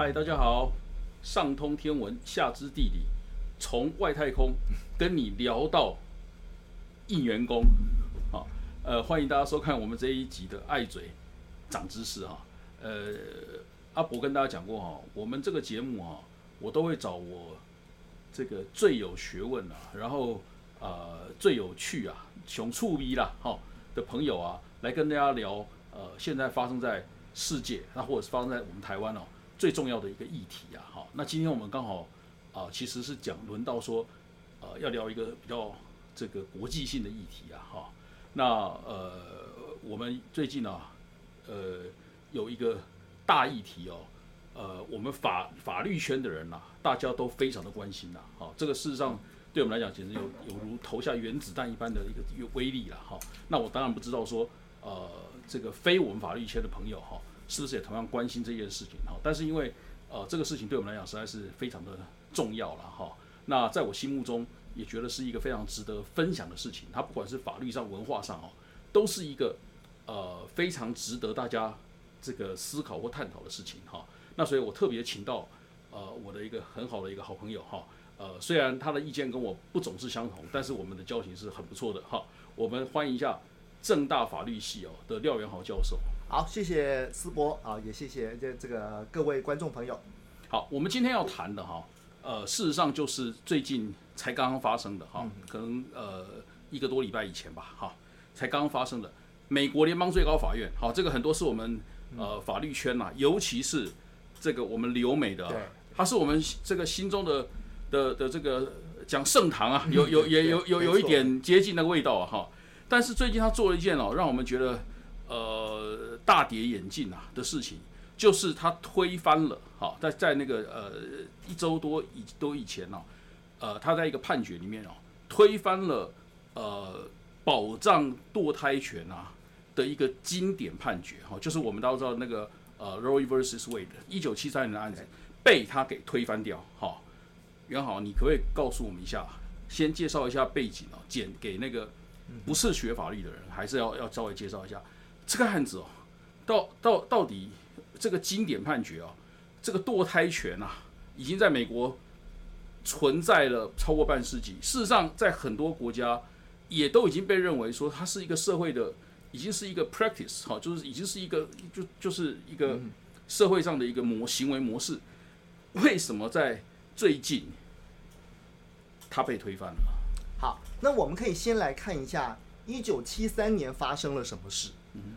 嗨，大家好，上通天文，下知地理，从外太空 跟你聊到应员工，好，呃，欢迎大家收看我们这一集的爱嘴长知识哈。呃，阿伯跟大家讲过哈，我们这个节目哈，我都会找我这个最有学问啊，然后呃最有趣啊，熊触逼啦哈的朋友啊，来跟大家聊呃现在发生在世界，那或者是发生在我们台湾哦。最重要的一个议题啊，好，那今天我们刚好啊，其实是讲轮到说，呃，要聊一个比较这个国际性的议题啊，哈，那呃，我们最近啊，呃，有一个大议题哦，呃，我们法法律圈的人呐，大家都非常的关心呐，好，这个事实上对我们来讲，简直有有如投下原子弹一般的一个威力了，哈，那我当然不知道说，呃，这个非我们法律圈的朋友哈。是不是也同样关心这件事情哈？但是因为呃这个事情对我们来讲实在是非常的重要了哈。那在我心目中也觉得是一个非常值得分享的事情。它不管是法律上、文化上哦，都是一个呃非常值得大家这个思考或探讨的事情哈。那所以我特别请到呃我的一个很好的一个好朋友哈。呃虽然他的意见跟我不总是相同，但是我们的交情是很不错的哈。我们欢迎一下正大法律系哦的廖元豪教授。好，谢谢思博啊，也谢谢这这个各位观众朋友。好，我们今天要谈的哈，呃，事实上就是最近才刚刚发生的哈，可能呃一个多礼拜以前吧，哈，才刚刚发生的美国联邦最高法院，好，这个很多是我们呃法律圈呐，尤其是这个我们留美的，他是我们这个心中的的的这个讲盛唐啊，有有也有有有一点接近那个味道啊，哈，但是最近他做了一件哦，让我们觉得。呃，大跌眼镜啊的事情，就是他推翻了，哈，在在那个呃一周多以多以前呢，呃，他在一个判决里面哦，推翻了呃保障堕胎权啊的一个经典判决，哈，就是我们都知道那个呃 Roe vs Wade 一九七三年的案子被他给推翻掉，哈，袁好，你可不可以告诉我们一下，先介绍一下背景哦，简给那个不是学法律的人，还是要要稍微介绍一下。这个案子哦，到到到底这个经典判决啊，这个堕胎权啊，已经在美国存在了超过半世纪。事实上，在很多国家也都已经被认为说它是一个社会的，已经是一个 practice 哈，就是已经是一个就就是一个社会上的一个模行为模式。为什么在最近它被推翻了？好，那我们可以先来看一下一九七三年发生了什么事。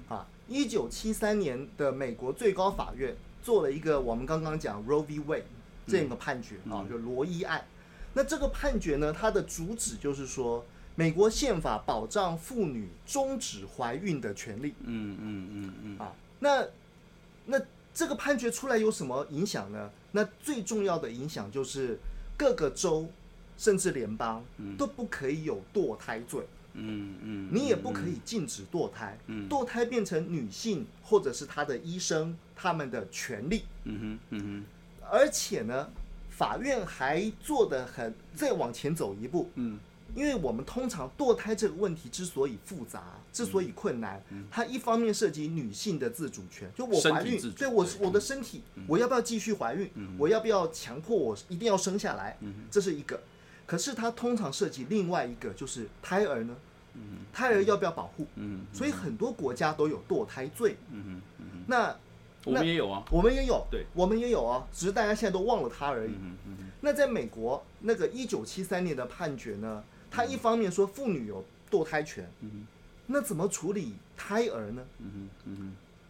啊，一九七三年的美国最高法院做了一个我们刚刚讲 Roe v. Wade 这个判决啊，就罗伊案。那这个判决呢，它的主旨就是说，美国宪法保障妇女终止怀孕的权利。嗯嗯嗯嗯。啊，那那这个判决出来有什么影响呢？那最重要的影响就是各个州甚至联邦都不可以有堕胎罪。嗯嗯嗯，你也不可以禁止堕胎，嗯堕胎变成女性或者是她的医生他们的权利。嗯哼嗯哼，而且呢，法院还做的很再往前走一步。嗯，因为我们通常堕胎这个问题之所以复杂，之所以困难，它一方面涉及女性的自主权，就我怀孕，对我我的身体，我要不要继续怀孕？我要不要强迫我一定要生下来？这是一个。可是它通常涉及另外一个，就是胎儿呢，胎儿要不要保护？所以很多国家都有堕胎罪。那我们也有啊，我们也有，对，我们也有啊，只是大家现在都忘了它而已。那在美国那个一九七三年的判决呢，他一方面说妇女有堕胎权，那怎么处理胎儿呢？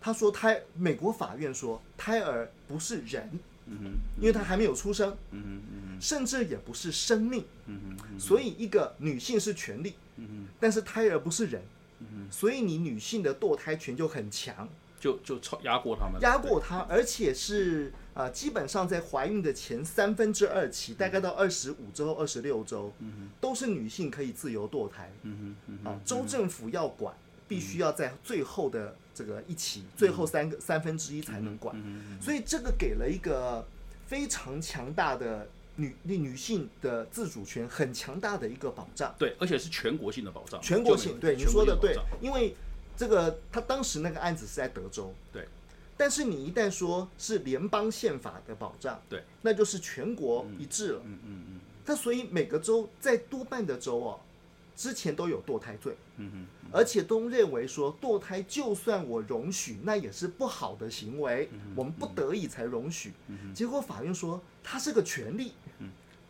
他说胎，美国法院说胎儿不是人。嗯因为她还没有出生，嗯甚至也不是生命，嗯所以一个女性是权利，嗯但是胎儿不是人，嗯所以你女性的堕胎权就很强，就就超压过他们，压过他，而且是啊，基本上在怀孕的前三分之二期，大概到二十五周、二十六周，嗯都是女性可以自由堕胎，嗯啊，州政府要管，必须要在最后的。这个一起，最后三个三分之一才能管，所以这个给了一个非常强大的女女性的自主权，很强大的一个保障。对，而且是全国性的保障。全国性，对你说的对，因为这个他当时那个案子是在德州，对，但是你一旦说是联邦宪法的保障，对，那就是全国一致了。嗯嗯嗯那所以每个州在多半的州哦，之前都有堕胎罪，而且都认为说堕胎就算我容许，那也是不好的行为，嗯我们不得已才容许。结果法院说它是个权利，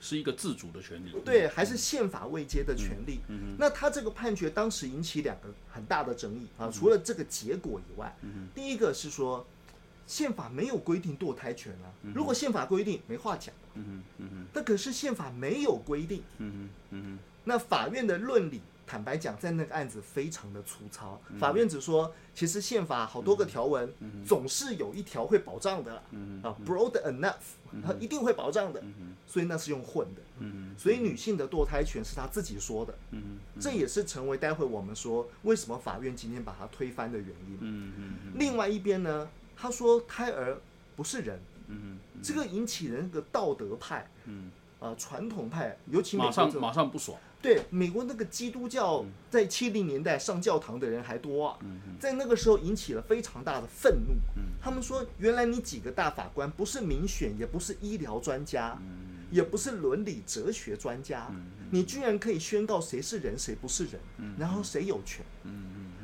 是一个自主的权利。对，还是宪法未接的权利。嗯那他这个判决当时引起两个很大的争议啊，除了这个结果以外，第一个是说宪法没有规定堕胎权啊，如果宪法规定没话讲，那可是宪法没有规定，那法院的论理。坦白讲，在那个案子非常的粗糙。法院只说，其实宪法好多个条文，总是有一条会保障的啦啊，broad enough，它一定会保障的，所以那是用混的。嗯所以女性的堕胎权是她自己说的，这也是成为待会我们说为什么法院今天把它推翻的原因。另外一边呢，他说胎儿不是人，嗯这个引起人那个道德派，嗯呃，传统派，尤其嗯，马上马上不爽。对美国那个基督教在七零年代上教堂的人还多啊，嗯在那个时候引起了非常大的愤怒。他们说，原来你几个大法官不是民选，也不是医疗专家，也不是伦理哲学专家，你居然可以宣告谁是人，谁不是人，然后谁有权。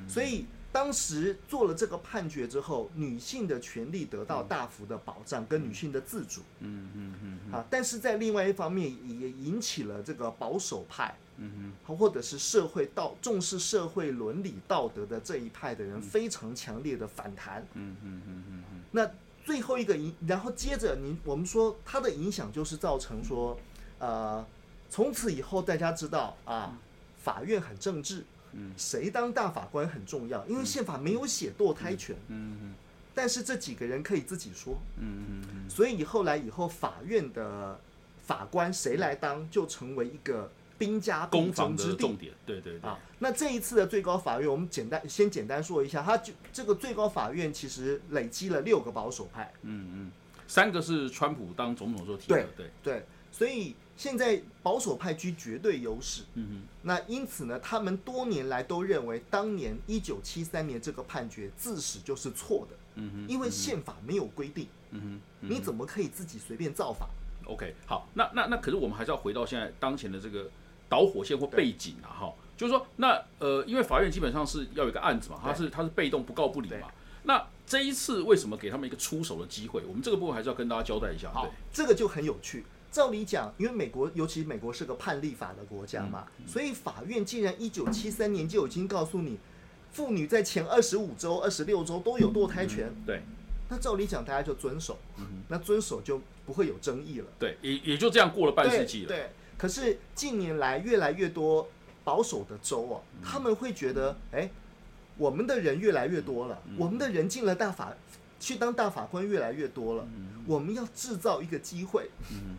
所以当时做了这个判决之后，女性的权利得到大幅的保障，跟女性的自主。嗯嗯嗯啊，但是在另外一方面也引起了这个保守派，嗯或者是社会道重视社会伦理道德的这一派的人非常强烈的反弹。嗯嗯嗯嗯那最后一个影，然后接着您我们说它的影响就是造成说，呃，从此以后大家知道啊，法院很政治，嗯。谁当大法官很重要，因为宪法没有写堕胎权，嗯但是这几个人可以自己说，嗯嗯所以后来以后法院的法官谁来当，就成为一个兵家必攻防争之地。的重点，对对对。啊，那这一次的最高法院，我们简单先简单说一下，它就这个最高法院其实累积了六个保守派，嗯嗯，三个是川普当总统时候提的，对，对，所以现在保守派居绝对优势。嗯那因此呢，他们多年来都认为，当年一九七三年这个判决自始就是错的，嗯哼因为宪法没有规定，嗯哼。你怎么可以自己随便造法？OK，好，那那那可是我们还是要回到现在当前的这个导火线或背景啊，哈，就是说，那呃，因为法院基本上是要有一个案子嘛，他是他是被动不告不理嘛，那这一次为什么给他们一个出手的机会？我们这个部分还是要跟大家交代一下，对，这个就很有趣。照理讲，因为美国，尤其美国是个判例法的国家嘛，嗯所以法院既然一九七三年就已经告诉你，妇女在前二十五周、二十六周都有堕胎权，对。那照理讲大家就遵守，那遵守就不会有争议了。对，也也就这样过了半世纪了，对。对，可是近年来越来越多保守的州哦，嗯。他们会觉得，哎，我们的人越来越多嗯。了，我们的人进了大法去当大法官越来越多了，我们要制造一个机会，嗯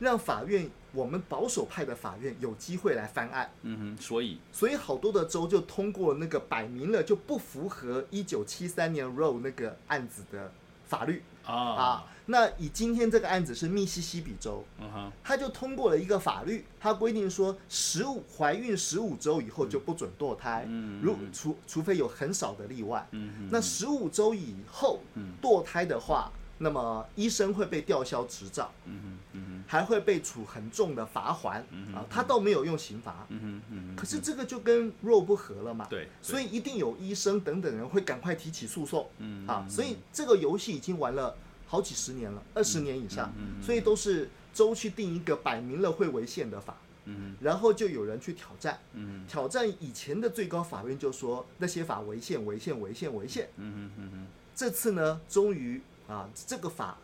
让法院我们保守派的法院有机会来翻案。嗯哼，所以所以好多的州就通过那个摆明了就不符合一九七三年 Roe 那个案子的法律啊，啊。那以今天这个案子是密西西比州，嗯哼，他就通过了一个法律，他规定说，十五怀孕十五周以后就不准堕胎，嗯如除除非有很少的例外。嗯哼，那十五周以后嗯堕胎的话，那么医生会被吊销执照，嗯哼，嗯还会被处很重的罚款啊。他倒没有用刑罚，嗯哼，嗯哼，可是这个就跟 Roe 不合了嘛。对，所以一定有医生等等人会赶快提起诉讼嗯啊。所以这个游戏已经玩了好几十年了，二十年以上，嗯所以都是州去定一个摆明了会违宪的法，嗯然后就有人去挑战。嗯挑战以前的最高法院就说那些法违宪、违宪、违宪、违宪。嗯哼，嗯哼，这次呢，终于啊，这个法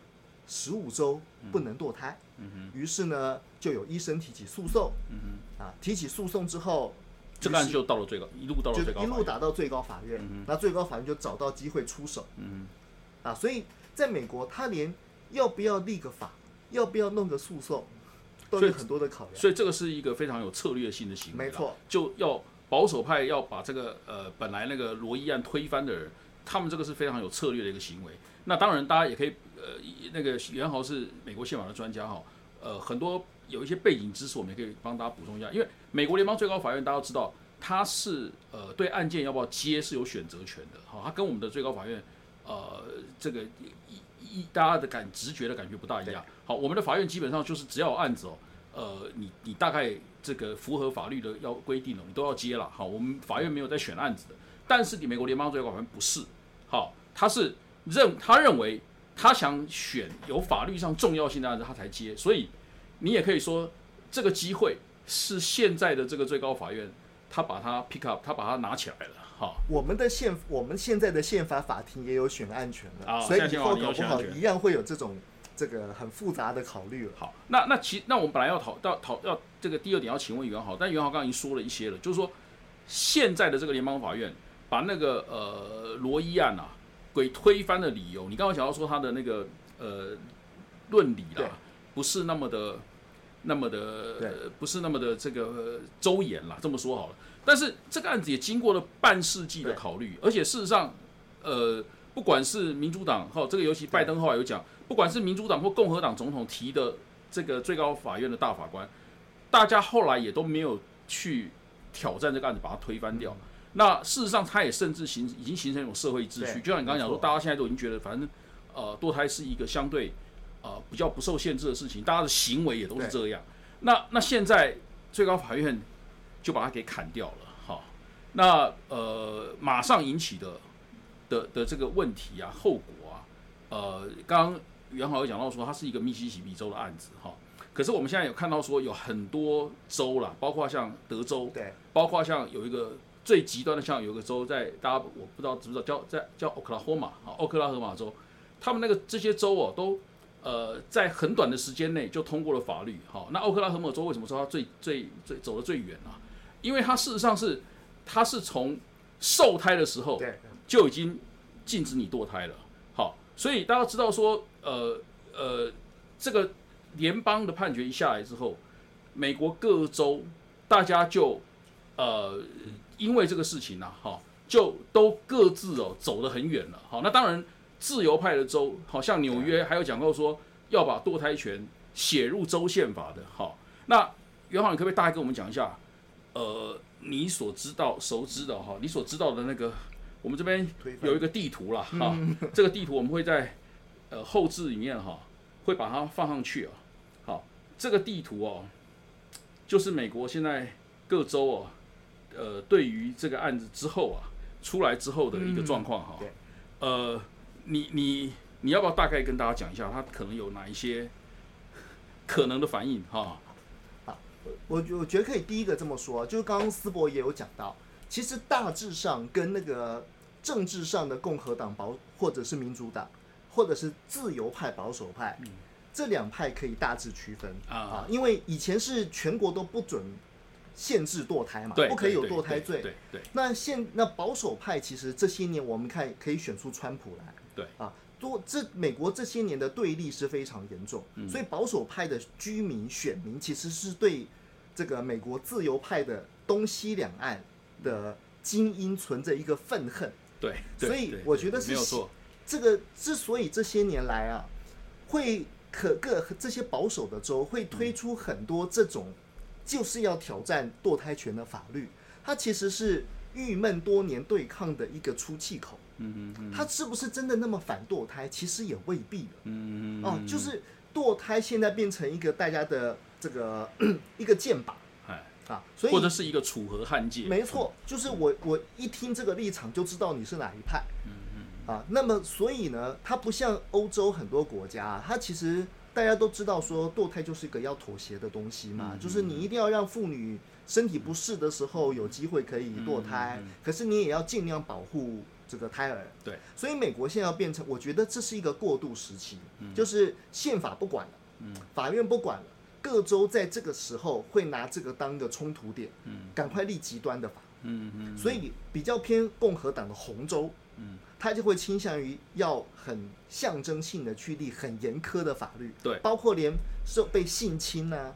十五周不能堕胎，嗯哼，于是呢，就有医生提起诉讼嗯哼，啊，提起诉讼之后，这个案就到了最高，一路到了最高，一路打到最高法院嗯，那最高法院就找到机会出手。嗯啊，所以在美国，他连要不要立个法，要不要弄个诉讼，都有很多的考，量。所以这个是一个非常有策略性的行为，没错，就要保守派要把这个呃本来那个罗伊案推翻的人，他们这个是非常有策略的一个行为。那当然，大家也可以呃那个袁豪是美国宪法的专家哈，呃很多有一些背景知识，我们也可以帮大家补充一下。因为美国联邦最高法院大家都知道，它是呃对案件要不要接是有选择权的，哈，它跟我们的最高法院呃这个一一大家的感直觉的感觉不大一样。好，我们的法院基本上就是只要有案子哦，呃，你你大概这个符合法律的要规定了，你都要接了。好，我们法院没有在选案子的，但是你美国联邦最高法院不是，好，他是认他认为他想选有法律上重要性的案子，他才接。所以你也可以说这个机会是现在的这个最高法院他把它 pick up，他把它拿起来了。好，我们的宪我们现在的宪法法庭也有选案权了，啊所以以后搞不好一样会有这种这个很复杂的考虑了。好，那那其那我们本来要讨到讨要这个第二点要请问袁豪，但袁豪刚刚已经说了一些了，就是说现在的这个联邦法院把那个呃罗伊案啊给推翻的理由，你刚刚想要说他的那个呃论理对啦，不是那么的那么的呃不是那么的这个呃周延啦，这么说好了。但是这个案子也经过了半世纪的考虑，而且事实上，呃，不管是民主党哈，这个尤其拜登后来有讲，不管是民主党或共和党总统提的这个最高法院的大法官，大家后来也都没有去挑战这个案子，把它推翻掉。那事实上，它也甚至形已经形成一种社会秩序，就像你刚刚讲说，大家现在都已经觉得，反正呃，堕胎是一个相对呃比较不受限制的事情，大家的行为也都是这样。那那现在最高法院就把它给砍掉了，哈。那呃，马上引起的的的这个问题啊，后果啊，呃，刚刚袁豪有讲到说，它是一个密西西比州的案子，哈。可是我们现在有看到说，有很多州啦，包括像德州，对，包括像有一个最极端的，像有个州在大家我不知道知不知道叫在叫奥克拉荷马啊，奥克拉荷马州，他们那个这些州哦都呃在很短的时间内就通过了法律。好，那奥克拉荷马州为什么说它最最最走得最远啊？因为它事实上是它是从受胎的时候，就已经禁止你堕胎了。好，所以大家知道说，呃呃，这个联邦的判决一下来之后，美国各州大家就呃因为这个事情呢、哈，就都各自哦走得很远了。好，那当然自由派的州，好像纽约还有讲过说要把堕胎权写入州宪法的。好，那袁浩，你可不可以大概跟我们讲一下？呃，你所知道、熟知的哈，你所知道的那个，我们这边有一个地图啦，哈，这个地图我们会在呃后置里面哈，会把它放上去啊。好，这个地图哦，就是美国现在各州哦，呃，对于这个案子之后啊，出来之后的一个状况哈。对呃，你你你要不要大概跟大家讲一下，他可能有哪一些可能的反应哈？我我觉得可以第一个这么说，就是刚刚思博也有讲到，其实大致上跟那个政治上的共和党保或者是民主党，或者是自由派保守派，这两派可以大致区分嗯啊因为以前是全国都不准限制堕胎嘛，不可以有堕胎罪。对对那现那保守派其实这些年我们看可以选出川普来，对。啊，多这美国这些年的对立是非常严重，嗯。所以保守派的居民选民其实是对这个美国自由派的东西两岸的精英存着一个愤恨。对对，所以我觉得是没有错，这个之所以这些年来啊，会可各这些保守的州会推出很多这种就是要挑战堕胎权的法律，它其实是郁闷多年对抗的一个出气口。嗯嗯嗯它是不是真的那么反堕胎？其实也未必了。嗯嗯哦，就是堕胎现在变成一个大家的这个 一个剑靶哎，啊，所以或者是一个楚河汉界，没错，就是我我一听这个立场就知道你是哪一派。嗯嗯啊，那么所以呢，它不像欧洲很多国家、啊，它其实大家都知道说堕胎就是一个要妥协的东西嘛，就是你一定要让妇女身体不适的时候有机会可以堕胎，可是你也要尽量保护这个胎儿。对，所以美国现在要变成，我觉得这是一个过渡时期，就是宪法不管了，法院不管了。各州在这个时候会拿这个当个冲突点，赶快立极端的法，嗯嗯。所以比较偏共和党的红州，嗯，他就会倾向于要很象征性的去立很严苛的法律，对。包括连受被性侵啊、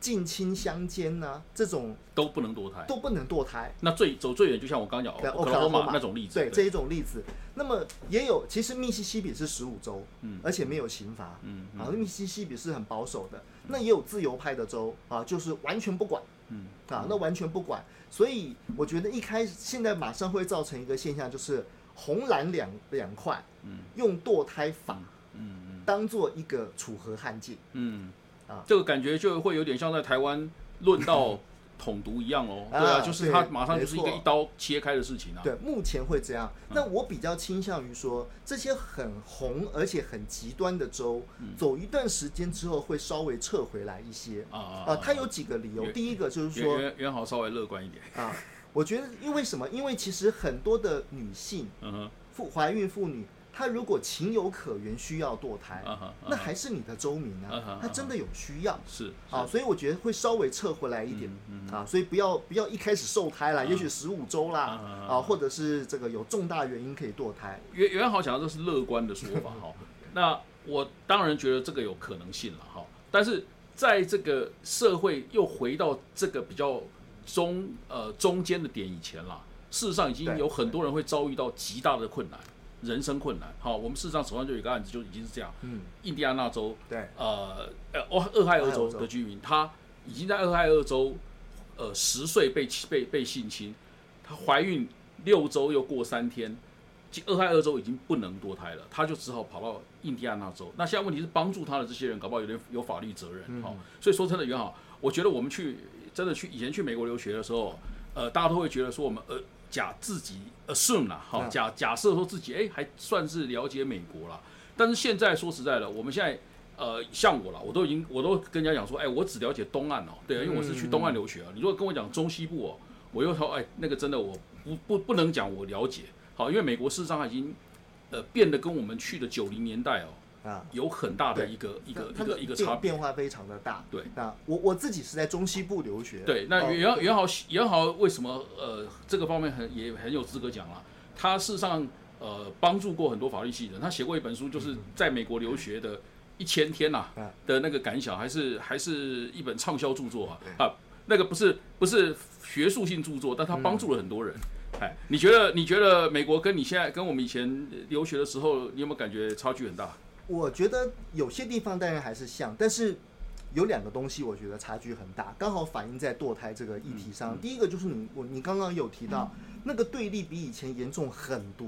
近亲相奸啊这种都不能堕胎。都不能堕胎。那最走最远，就像我刚刚讲对奥克拉荷马那种例子，对这一种例子，那么也有，其实密西西比是十五州，嗯。而且没有刑罚，嗯啊，密西西比是很保守的，那也有自由派的州啊，就是完全不管，嗯。啊，那完全不管，所以我觉得一开始现在马上会造成一个现象，就是红蓝两两块，嗯用堕胎法嗯嗯当做一个楚河汉界。嗯啊这个感觉就会有点像在台湾论到统独一样哦。啊对啊，就是他对马上就是一个没错一刀切开的事情啊。对，目前会这样。那我比较倾向于说，这些很红而且很极端的州，走一段时间之后会稍微撤回来一些。啊啊啊，它有几个理由。第一个就是袁说袁袁豪稍微乐观一点。啊，我觉得因为什么？因为其实很多的女性嗯哼，妇怀孕妇女，她如果情有可原需要堕胎，那还是你的周民啊她真的有需要。是啊，所以我觉得会稍微撤回来一点、嗯啊，所以不要不要一开始受胎啦，也许十五周啦啊，或者是这个有重大原因可以堕胎。袁袁豪讲的这是乐观的说法哈。那我当然觉得这个有可能性了哈，但是在这个社会又回到这个比较中呃中间的点以前啦，事实上已经有很多人会遭遇到极大的困难，人生困难。好，我们事实上手上就有一个案子，就已经是这样。嗯，印第安纳州对，呃呃俄俄亥俄州的居民，他已经在俄亥俄州呃十岁被被被性侵，她怀孕六周又过三天，其俄亥俄州已经不能堕胎了，他就只好跑到印第安纳州。那现在问题是帮助他的这些人，搞不好有点有法律责任哈、所以说真的，也好，我觉得我们去真的去以前去美国留学的时候，呃，大家都会觉得说我们呃假自己 assume 啦，好、嗯假假设说自己哎还算是了解美国啦。但是现在说实在的，我们现在呃像我了，我都已经我都跟人家讲说，哎，我只了解东岸哦，对啊，因为我是去东岸留学啊。你如果跟我讲中西部哦，我又说哎那个真的我不不不能讲我了解，好，因为美国事实上它已经呃变得跟我们去的九零年代哦啊，有很大的一个一个一个一个差。变变化非常的大。对，那我我自己是在中西部留学。对，那哦袁袁豪袁豪为什么呃这个方面很也很有资格讲了？他事实上呃帮助过很多法律系人，他写过一本书，就是在美国留学的一千天呐、嗯的那个感想，还是还是一本畅销著作啊啊，那个不是不是学术性著作，但他帮助了很多人。哎，你觉得你觉得美国跟你现在跟我们以前留学的时候，你有没有感觉差距很大？我觉得有些地方当然还是像，但是有两个东西我觉得差距很大，刚好反映在堕胎这个议题上。第一个就是你我你刚刚有提到、那个对立比以前严重很多。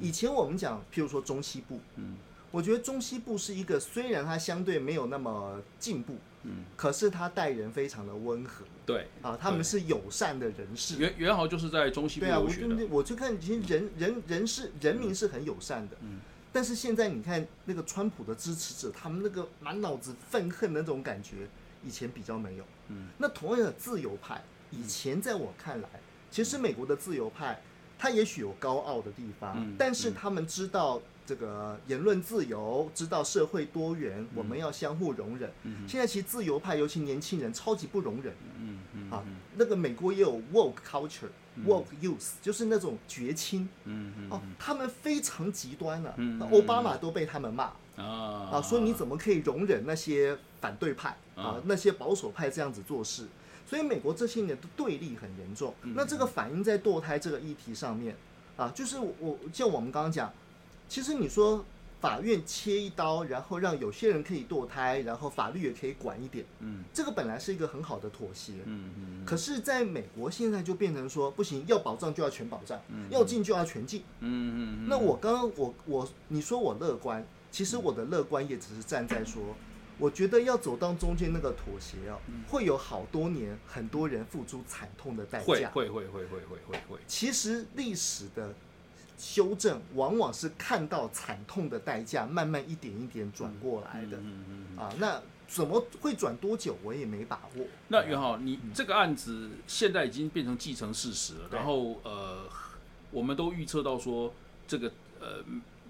以前我们讲，譬如说中西部，嗯。我觉得中西部是一个虽然它相对没有那么进步，嗯，可是它待人非常的温和。对，啊，他们是友善的人士。袁袁豪就是在中西部对啊。我就我就看，其实人人人是人民是很友善的，嗯但是现在你看那个川普的支持者，他们那个满脑子愤恨的那种感觉，以前比较没有。嗯，那同样的自由派，以前在我看来，其实美国的自由派，他也许有高傲的地方，嗯但是他们知道这个言论自由，知道社会多元，我们要相互容忍。嗯现在其实自由派，尤其年轻人，超级不容忍。嗯嗯啊，那个美国也有 woke culture、woke youth，就是那种绝亲。嗯嗯哦，他们非常极端了、奥巴马都被他们骂啊。啊，说你怎么可以容忍那些反对派啊啊，那些保守派这样子做事？所以美国这些年的对立很严重。嗯。那这个反映在堕胎这个议题上面。啊，就是我我像我们刚刚讲，其实你说法院切一刀，然后让有些人可以堕胎，然后法律也可以管一点，嗯。这个本来是一个很好的妥协。嗯嗯可是，在美国现在就变成说，不行，要保障就要全保障，要禁就要全禁。嗯嗯那我刚刚我我你说我乐观，其实我的乐观也只是站在说，我觉得要走到中间那个妥协哦，会有好多年很多人付出惨痛的代价。会会会会会会会会，其实历史的修正往往是看到惨痛的代价，慢慢一点一点转过来的。嗯嗯嗯。啊，那怎么会转多久，我也没把握。那袁浩，你这个案子现在已经变成既成事实了，对然后呃，我们都预测到说，这个呃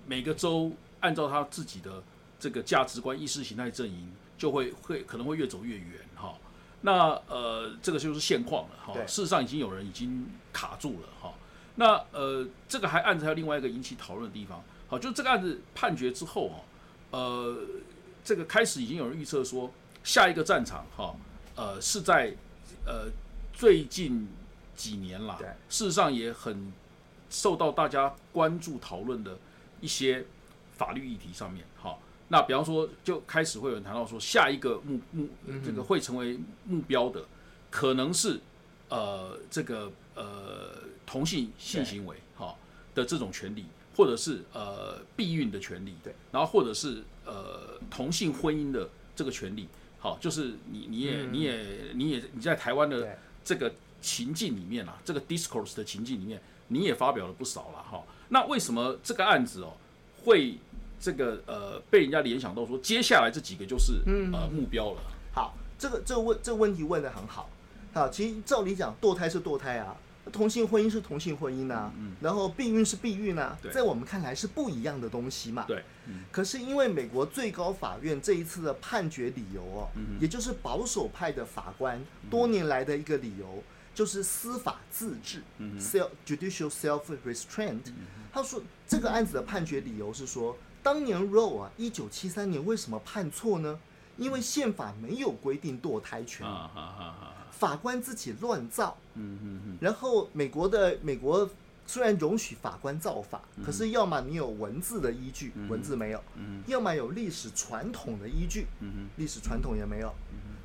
每个州按照他自己的这个价值观、意识形态阵营，就会会可能会越走越远哈。那呃，这个就是现况了哈。事实上，已经有人已经卡住了哈。那呃，这个还案子还有另外一个引起讨论的地方，好，就这个案子判决之后哈，呃，这个开始已经有人预测说，下一个战场哈，呃，是在呃最近几年啦，事实上也很受到大家关注讨论的一些法律议题上面，哈。那比方说，就开始会有人谈到说，下一个目目这个会成为目标的，可能是呃这个呃同性性行为，哈。的这种权利，或者是呃避孕的权利，对，然后或者是呃同性婚姻的这个权利，好，就是你你也、你也你也你在台湾的这个情境里面啊，这个 discourse 的情境里面，你也发表了不少了哈。那为什么这个案子哦会这个呃被人家联想到说，接下来这几个就是、嗯呃目标了？好，这个这个问这个问题问的很好。好，其实照理讲，堕胎是堕胎啊，同性婚姻是同性婚姻啊，然后避孕是避孕啊，在我们看来是不一样的东西嘛。对，可是因为美国最高法院这一次的判决理由哦，嗯也就是保守派的法官多年来的一个理由，就是司法自治、（self 嗯 judicial self restraint）。他说这个案子的判决理由是说，当年 Roe 啊，一九七三年为什么判错呢？因为宪法没有规定堕胎权，法官自己乱造。嗯嗯嗯，然后美国的美国虽然容许法官造法，可是要么你有文字的依据，文字没有；要么有历史传统的依据，历史传统也没有，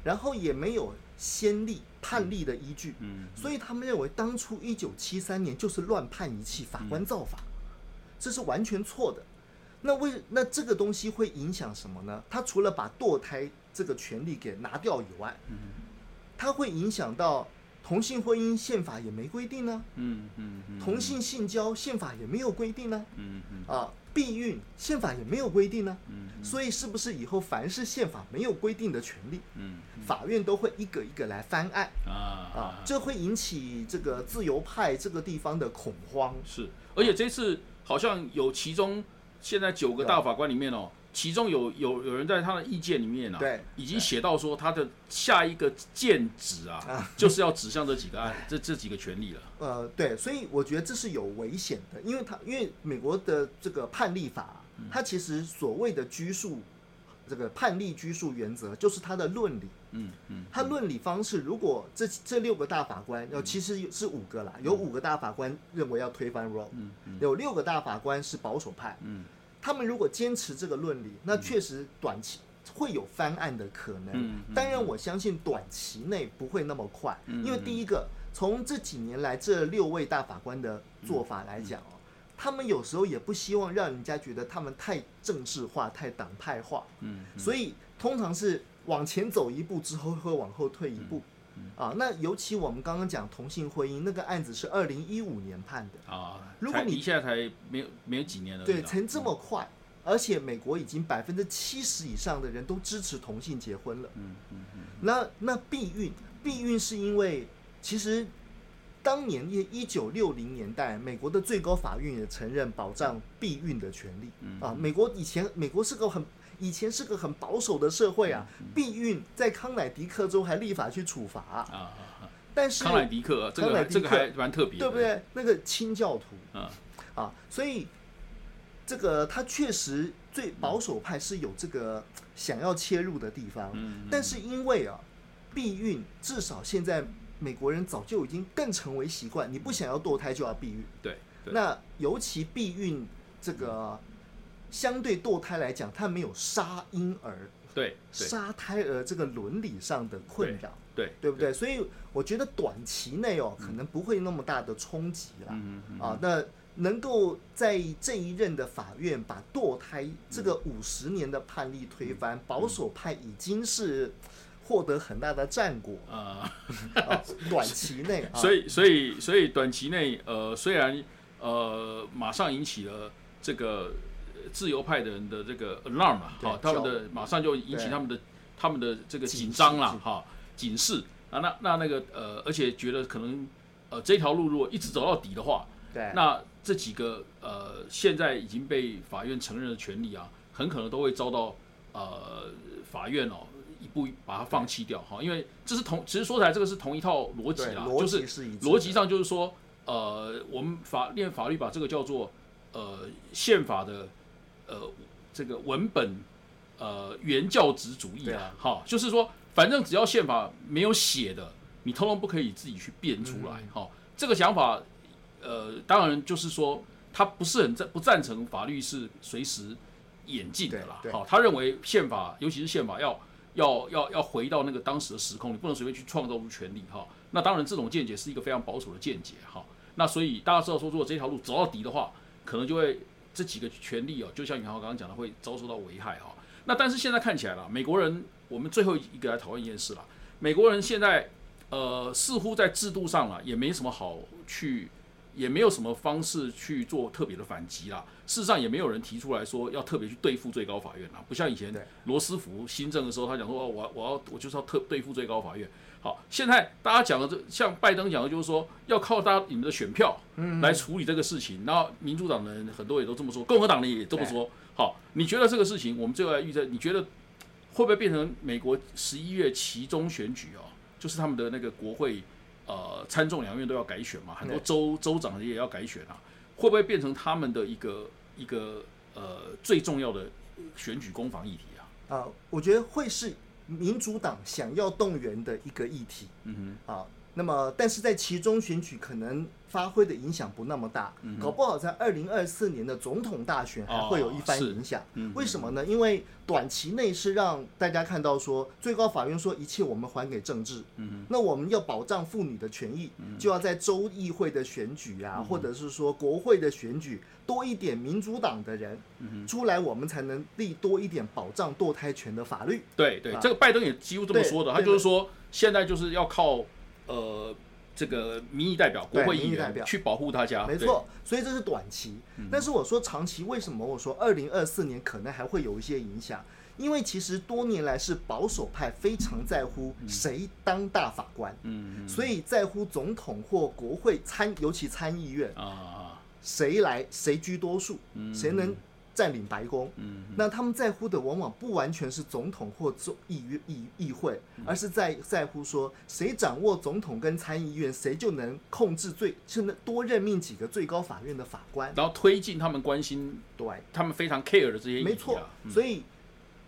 然后也没有先例判例的依据。所以他们认为当初一九七三年就是乱判一气，法官造法，这是完全错的。那为那这个东西会影响什么呢？它除了把堕胎这个权利给拿掉以外，它会影响到同性婚姻宪法也没规定呢、嗯嗯嗯，同性性交宪法也没有规定呢、嗯嗯。啊，避孕宪法也没有规定呢？嗯、所以是不是以后凡是宪法没有规定的权利，嗯法院都会一个一个来翻案？啊啊？这会引起这个自由派这个地方的恐慌。是，而且这次好像有其中现在九个大法官里面哦，其中有有有人在他的意见里面啊，对。已经写到说他的下一个剑指啊，就是要指向这几个案 这这几个权利了。呃，对，所以我觉得这是有危险的，因为他因为美国的这个判例法，它其实所谓的拘束这个判例拘束原则，就是他的论理。嗯嗯他论理方式，如果这这六个大法官，呃，其实是五个啦，有五个大法官认为要推翻 Roe，嗯有六个大法官是保守派，嗯。他们如果坚持这个论理，那确实短期会有翻案的可能。当然，我相信短期内不会那么快，因为第一个，从这几年来这六位大法官的做法来讲哦，他们有时候也不希望让人家觉得他们太政治化、太党派化，嗯所以通常是往前走一步之后会往后退一步。啊，那尤其我们刚刚讲同性婚姻那个案子是二零一五年判的，啊，如果你现在才没有没有几年了，对，才这么快，而且美国已经百分之七十以上的人都支持同性结婚了。嗯嗯嗯。那那避孕，避孕是因为其实当年一一九六零年代，美国的最高法院也承认保障避孕的权利。嗯。啊，美国以前美国是个很以前是个很保守的社会啊，嗯避孕在康乃狄克州还立法去处罚、啊啊啊，但是康乃狄克这个这个还蛮特别，对不？对？那个清教徒。啊啊，所以这个他确实最保守派是有这个想要切入的地方，嗯。但是因为啊，避孕至少现在美国人早就已经更成为习惯，你不想要堕胎就要避孕。对对，那尤其避孕这个相对堕胎来讲，它没有杀婴儿、对对杀胎儿这个伦理上的困扰。对对不对？所以我觉得短期内哦，可能不会那么大的冲击了。嗯嗯啊，那能够在这一任的法院把堕胎这个五十年的判例推翻，保守派已经是获得很大的战果。啊。啊。短期内啊，所以，所以，所以短期内，呃，虽然呃，马上引起了这个呃自由派的人的这个 alarm 啊，对哈，他们的马上就引起他们的他们的这个紧张啦示，哈，警示。啊，那那那个呃，而且觉得可能呃这条路如果一直走到底的话，对。那这几个呃现在已经被法院承认的权利啊，很可能都会遭到呃法院哦一步把它放弃掉哈，因为这是同其实说起来这个是同一套逻辑啦，就是逻辑上就是说呃我们法练法律把这个叫做呃宪法的呃这个文本呃原教旨主义对啊，啊哈，就是说反正只要宪法没有写的，你通通不可以自己去变出来嗯哈、这个想法呃，当然就是说，他不是很赞不赞成法律是随时演进的啦。好，他认为宪法，尤其是宪法要要要要回到那个当时的时空，你不能随便去创造出权利哈。那当然，这种见解是一个非常保守的见解哈。那所以大家知道说，如果这条路走到底的话，可能就会这几个权利哦，就像袁豪刚刚讲的，会遭受到危害哈。那但是现在看起来了，美国人，我们最后一个来讨论一件事了，美国人现在呃似乎在制度上啊也没什么好去。也没有什么方式去做特别的反击啦。事实上，也没有人提出来说要特别去对付最高法院啦。不像以前罗斯福新政的时候，他讲说哦，我我要我就是要特对付最高法院。好，现在大家讲的这像拜登讲的，就是说要靠大家你们的选票来处理这个事情。然后民主党人很多也都这么说，共和党人也这么说。好，你觉得这个事情，我们最后来预测，你觉得会不会变成美国十一月其中选举哦？就是他们的那个国会。呃，参众两院都要改选嘛，很多州州长也要改选啊，会不会变成他们的一个一个呃最重要的选举攻防议题啊？啊，我觉得会是民主党想要动员的一个议题。嗯哼，啊，那么但是在其中选举可能。发挥的影响不那么大，搞不好在二零二四年的总统大选还会有一番影响。为什么呢？因为短期内是让大家看到说，最高法院说一切我们还给政治。那我们要保障妇女的权益，就要在州议会的选举啊，或者是说国会的选举多一点民主党的人出来，我们才能立多一点保障堕胎权的法律。对对，这个拜登也几乎这么说的，他就是说现在就是要靠呃。这个民意代表、国会议员去保护大家，没错。所以这是短期，但是我说长期，为什么我说二零二四年可能还会有一些影响？因为其实多年来是保守派非常在乎谁当大法官，嗯，所以在乎总统或国会参，尤其参议院啊，谁来谁居多数，谁能。占领白宫，嗯，那他们在乎的往往不完全是总统或众议院议议会，而是在在乎说谁掌握总统跟参议院，谁就能控制最，就能多任命几个最高法院的法官，然后推进他们关心，对，他们非常 care 的这些，没错。所以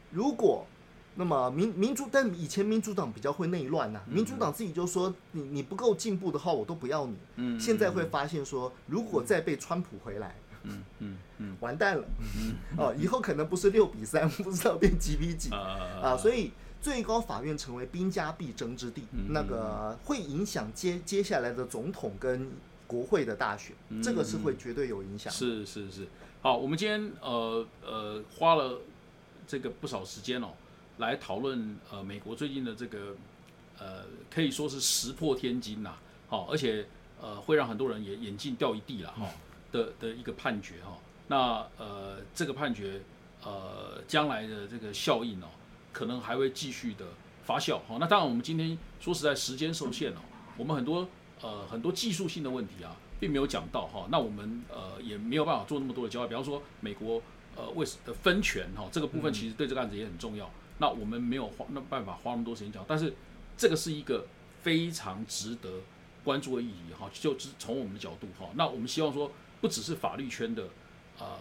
如果那么民民主，但以前民主党比较会内乱呐，民主党自己就说你你不够进步的话，我都不要你。嗯，现在会发现说，如果再被川普回来。嗯嗯嗯，完蛋了，哦，以后可能不是六比三，不知道变几比几。啊，所以最高法院成为兵家必争之地，那个会影响接接下来的总统跟国会的大选，这个是会绝对有影响。是是是，好，我们今天呃呃花了这个不少时间哦，来讨论呃美国最近的这个呃可以说是石破天惊呐，好，而且呃会让很多人也眼镜掉一地了哈。的的一个判决哈，那呃这个判决呃将来的这个效应哦，可能还会继续的发酵哈。那当然我们今天说实在时间受限哦，我们很多呃很多技术性的问题啊，并没有讲到哈。那我们呃也没有办法做那么多的交代，比方说美国呃为的分权哈，这个部分其实对这个案子也很重要。那我们没有花那办法花那么多时间讲，但是这个是一个非常值得关注的议题哈。就从我们的角度哈，那我们希望说。不只是法律圈的，呃，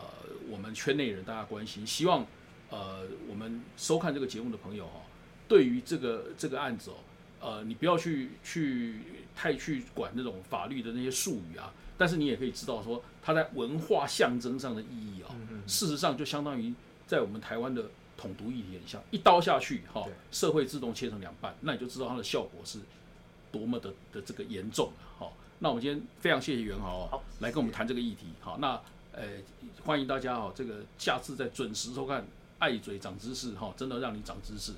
我们圈内人大家关心，希望呃，我们收看这个节目的朋友哈，对于这个这个案子哦，呃，你不要去去太去管那种法律的那些术语啊，但是你也可以知道说，它在文化象征上的意义啊，事实上就相当于在我们台湾的统独议题很像，一刀下去哈，社会自动切成两半，那你就知道它的效果是多么的的这个严重了哈。那我们今天非常谢谢袁豪哦，来跟我们谈这个议题。好，那呃欢迎大家哦，这个下次再准时收看《爱嘴长知识》哈，真的让你长知识。